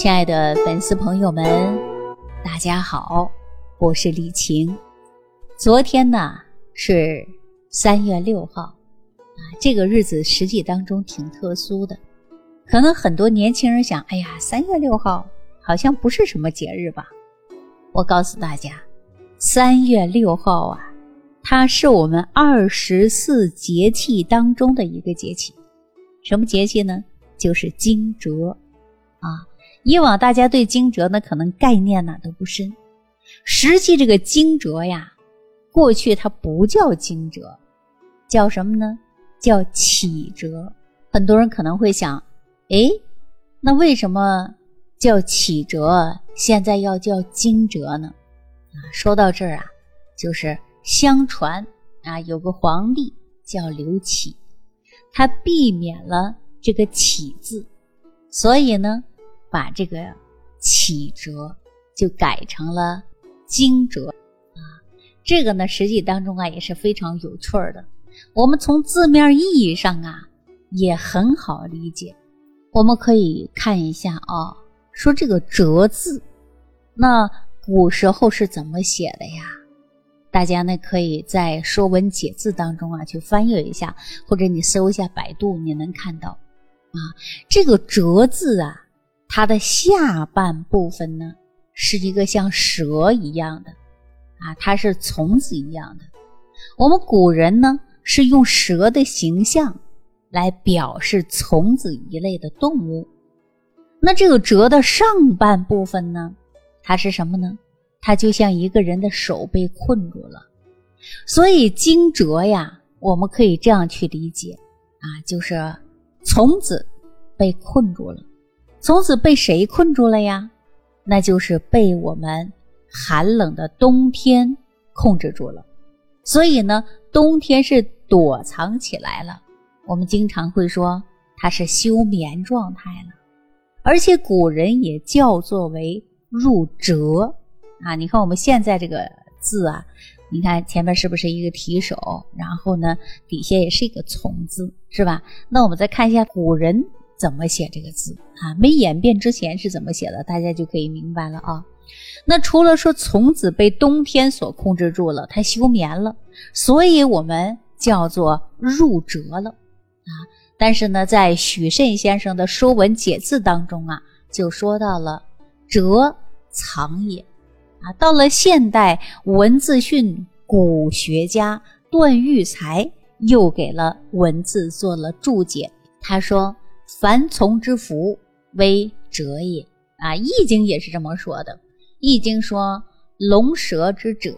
亲爱的粉丝朋友们，大家好，我是李晴。昨天呢是三月六号啊，这个日子实际当中挺特殊的。可能很多年轻人想，哎呀，三月六号好像不是什么节日吧？我告诉大家，三月六号啊，它是我们二十四节气当中的一个节气。什么节气呢？就是惊蛰啊。以往大家对惊蛰呢，可能概念呢都不深。实际这个惊蛰呀，过去它不叫惊蛰，叫什么呢？叫启蛰。很多人可能会想。哎，那为什么叫启蛰，现在要叫惊蛰呢？啊，说到这儿啊，就是相传啊，有个皇帝叫刘启，他避免了这个启字，所以呢，把这个启折就改成了惊蛰啊。这个呢，实际当中啊也是非常有趣的。我们从字面意义上啊，也很好理解。我们可以看一下啊，说这个“折”字，那古时候是怎么写的呀？大家呢可以在《说文解字》当中啊去翻阅一下，或者你搜一下百度，你能看到啊，这个“折”字啊，它的下半部分呢是一个像蛇一样的啊，它是虫子一样的。我们古人呢是用蛇的形象。来表示虫子一类的动物，那这个蛇的上半部分呢？它是什么呢？它就像一个人的手被困住了，所以惊蛰呀，我们可以这样去理解啊，就是虫子被困住了。从此被谁困住了呀？那就是被我们寒冷的冬天控制住了。所以呢，冬天是躲藏起来了。我们经常会说它是休眠状态了，而且古人也叫作为入蛰啊。你看我们现在这个字啊，你看前面是不是一个提手，然后呢底下也是一个从字，是吧？那我们再看一下古人怎么写这个字啊，没演变之前是怎么写的，大家就可以明白了啊。那除了说从子被冬天所控制住了，它休眠了，所以我们叫做入蛰了。啊，但是呢，在许慎先生的《说文解字》当中啊，就说到了“蛰藏也”。啊，到了现代文字训古学家段玉裁又给了文字做了注解。他说：“凡从之福，为折也。”啊，《易经》也是这么说的，《易经》说：“龙蛇之者，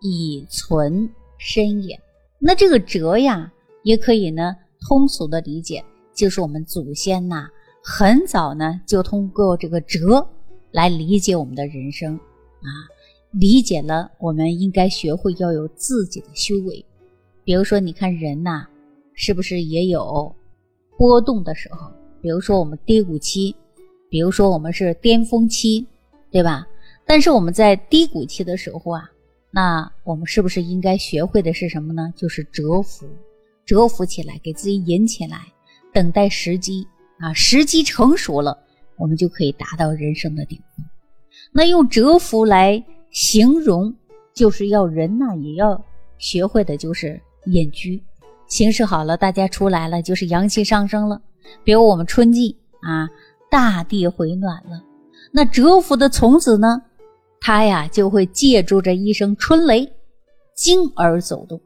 以存身也。”那这个“折”呀，也可以呢。通俗的理解就是我们祖先呐，很早呢就通过这个哲来理解我们的人生啊，理解了我们应该学会要有自己的修为。比如说，你看人呐，是不是也有波动的时候？比如说我们低谷期，比如说我们是巅峰期，对吧？但是我们在低谷期的时候啊，那我们是不是应该学会的是什么呢？就是蛰伏。蛰伏起来，给自己引起来，等待时机啊，时机成熟了，我们就可以达到人生的顶峰。那用蛰伏来形容，就是要人呐，也要学会的就是隐居。形势好了，大家出来了，就是阳气上升了。比如我们春季啊，大地回暖了，那蛰伏的虫子呢，它呀就会借助着一声春雷，惊而走动。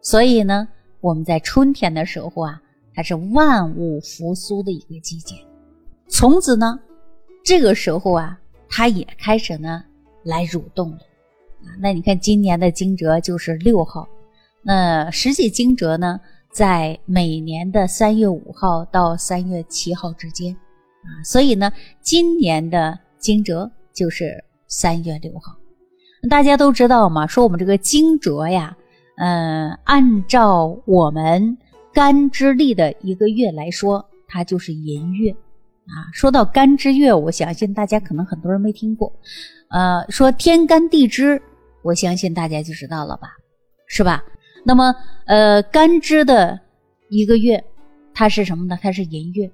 所以呢。我们在春天的时候啊，它是万物复苏的一个季节。虫子呢，这个时候啊，它也开始呢来蠕动了。啊，那你看今年的惊蛰就是六号，那实际惊蛰呢，在每年的三月五号到三月七号之间。啊，所以呢，今年的惊蛰就是三月六号。大家都知道嘛，说我们这个惊蛰呀。嗯，按照我们干支历的一个月来说，它就是寅月啊。说到干支月，我相信大家可能很多人没听过。呃，说天干地支，我相信大家就知道了吧，是吧？那么，呃，干支的一个月，它是什么呢？它是寅月。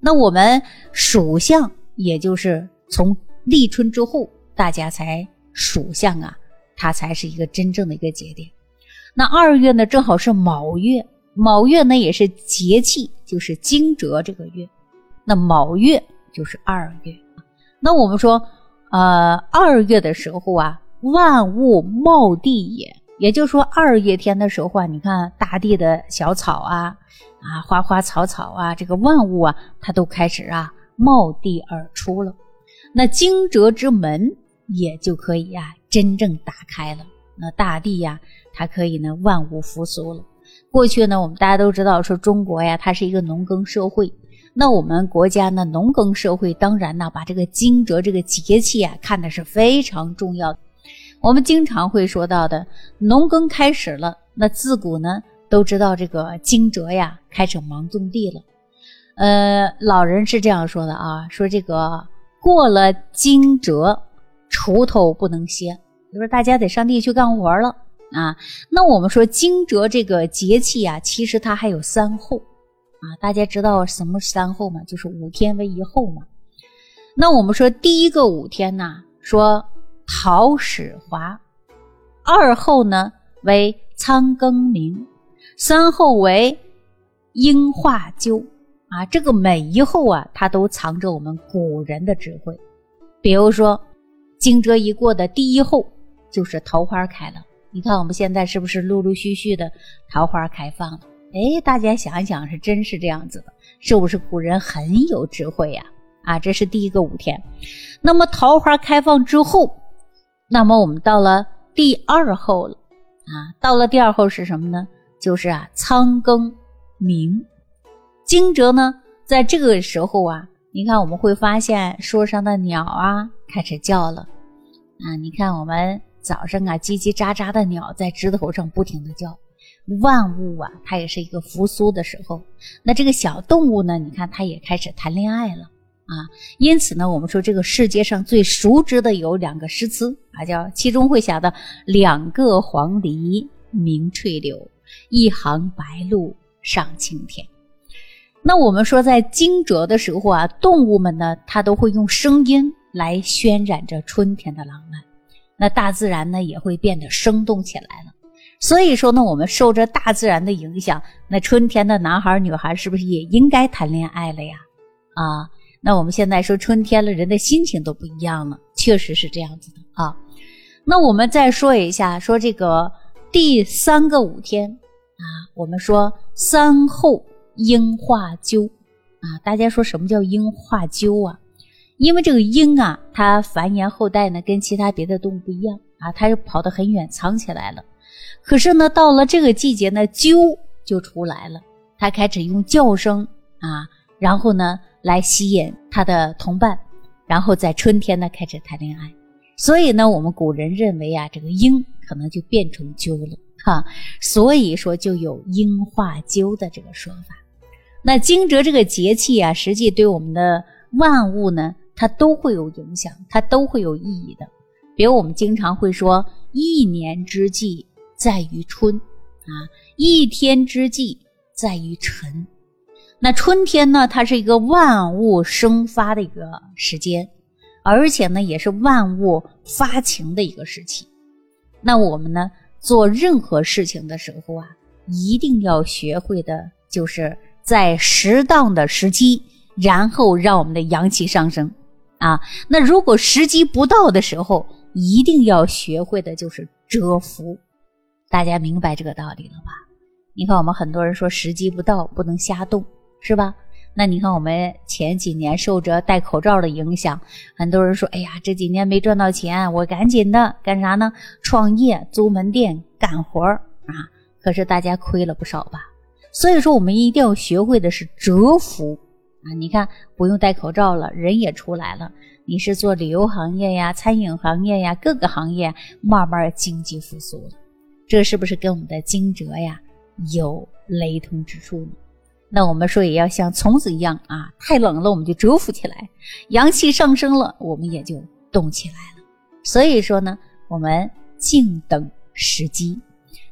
那我们属相也就是从立春之后，大家才属相啊，它才是一个真正的一个节点。那二月呢，正好是卯月，卯月呢也是节气，就是惊蛰这个月。那卯月就是二月。那我们说，呃，二月的时候啊，万物茂地也，也就是说二月天的时候啊，你看大地的小草啊，啊花花草草啊，这个万物啊，它都开始啊冒地而出了。那惊蛰之门也就可以呀，真正打开了。那大地呀。它可以呢，万物复苏了。过去呢，我们大家都知道，说中国呀，它是一个农耕社会。那我们国家呢，农耕社会当然呢，把这个惊蛰这个节气啊，看的是非常重要的。我们经常会说到的，农耕开始了，那自古呢，都知道这个惊蛰呀，开始忙种地了。呃，老人是这样说的啊，说这个过了惊蛰，锄头不能歇，就是大家得上地去干活了。啊，那我们说惊蛰这个节气啊，其实它还有三候啊。大家知道什么三候吗？就是五天为一候嘛。那我们说第一个五天呢，说桃始华；二后呢为仓庚明；三后为樱化鸠。啊，这个每一后啊，它都藏着我们古人的智慧。比如说，惊蛰一过的第一后就是桃花开了。你看我们现在是不是陆陆续续的桃花开放了？哎，大家想一想，是真是这样子的，是不是古人很有智慧呀？啊，这是第一个五天。那么桃花开放之后，那么我们到了第二候了啊，到了第二候是什么呢？就是啊，仓庚明。惊蛰呢，在这个时候啊，你看我们会发现树上的鸟啊开始叫了啊，你看我们。早上啊，叽叽喳喳的鸟在枝头上不停的叫，万物啊，它也是一个复苏的时候。那这个小动物呢，你看它也开始谈恋爱了啊。因此呢，我们说这个世界上最熟知的有两个诗词啊，叫其中会写的“两个黄鹂鸣翠柳，一行白鹭上青天”。那我们说在惊蛰的时候啊，动物们呢，它都会用声音来渲染着春天的浪漫。那大自然呢也会变得生动起来了，所以说呢，我们受着大自然的影响，那春天的男孩女孩是不是也应该谈恋爱了呀？啊，那我们现在说春天了，人的心情都不一样了，确实是这样子的啊。那我们再说一下，说这个第三个五天啊，我们说三后樱化鸠啊，大家说什么叫樱化鸠啊？因为这个鹰啊，它繁衍后代呢，跟其他别的动物不一样啊，它是跑得很远，藏起来了。可是呢，到了这个季节呢，鸠就出来了，它开始用叫声啊，然后呢来吸引他的同伴，然后在春天呢开始谈恋爱。所以呢，我们古人认为啊，这个鹰可能就变成鸠了哈，所以说就有鹰化鸠的这个说法。那惊蛰这个节气啊，实际对我们的万物呢。它都会有影响，它都会有意义的。比如我们经常会说“一年之计在于春”，啊，“一天之计在于晨”。那春天呢，它是一个万物生发的一个时间，而且呢，也是万物发情的一个时期。那我们呢，做任何事情的时候啊，一定要学会的就是在适当的时机，然后让我们的阳气上升。啊，那如果时机不到的时候，一定要学会的就是蛰伏。大家明白这个道理了吧？你看，我们很多人说时机不到不能瞎动，是吧？那你看，我们前几年受着戴口罩的影响，很多人说：“哎呀，这几年没赚到钱，我赶紧的干啥呢？创业、租门店、干活儿啊！”可是大家亏了不少吧？所以说，我们一定要学会的是蛰伏。啊，你看，不用戴口罩了，人也出来了。你是做旅游行业呀、餐饮行业呀，各个行业慢慢经济复苏了，这是不是跟我们的惊蛰呀有雷同之处呢？那我们说也要像虫子一样啊，太冷了我们就蛰伏起来，阳气上升了我们也就动起来了。所以说呢，我们静等时机。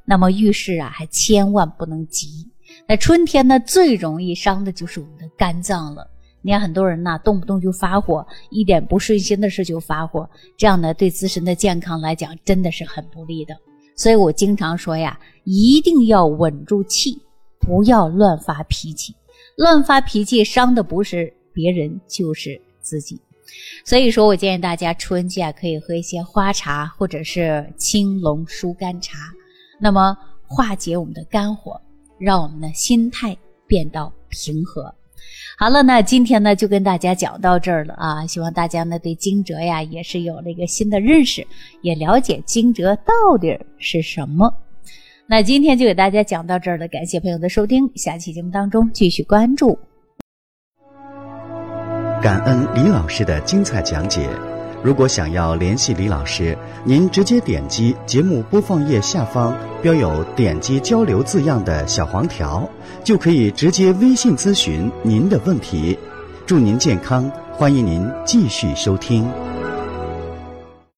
那么遇事啊，还千万不能急。那春天呢，最容易伤的就是我们的肝脏了。你看很多人呐，动不动就发火，一点不顺心的事就发火，这样呢，对自身的健康来讲真的是很不利的。所以我经常说呀，一定要稳住气，不要乱发脾气。乱发脾气伤的不是别人，就是自己。所以说我建议大家春季啊，可以喝一些花茶或者是青龙疏肝茶，那么化解我们的肝火，让我们的心态变到平和。好了，那今天呢就跟大家讲到这儿了啊！希望大家呢对惊蛰呀也是有了一个新的认识，也了解惊蛰到底是什么。那今天就给大家讲到这儿了，感谢朋友的收听，下期节目当中继续关注。感恩李老师的精彩讲解。如果想要联系李老师，您直接点击节目播放页下方标有“点击交流”字样的小黄条，就可以直接微信咨询您的问题。祝您健康，欢迎您继续收听。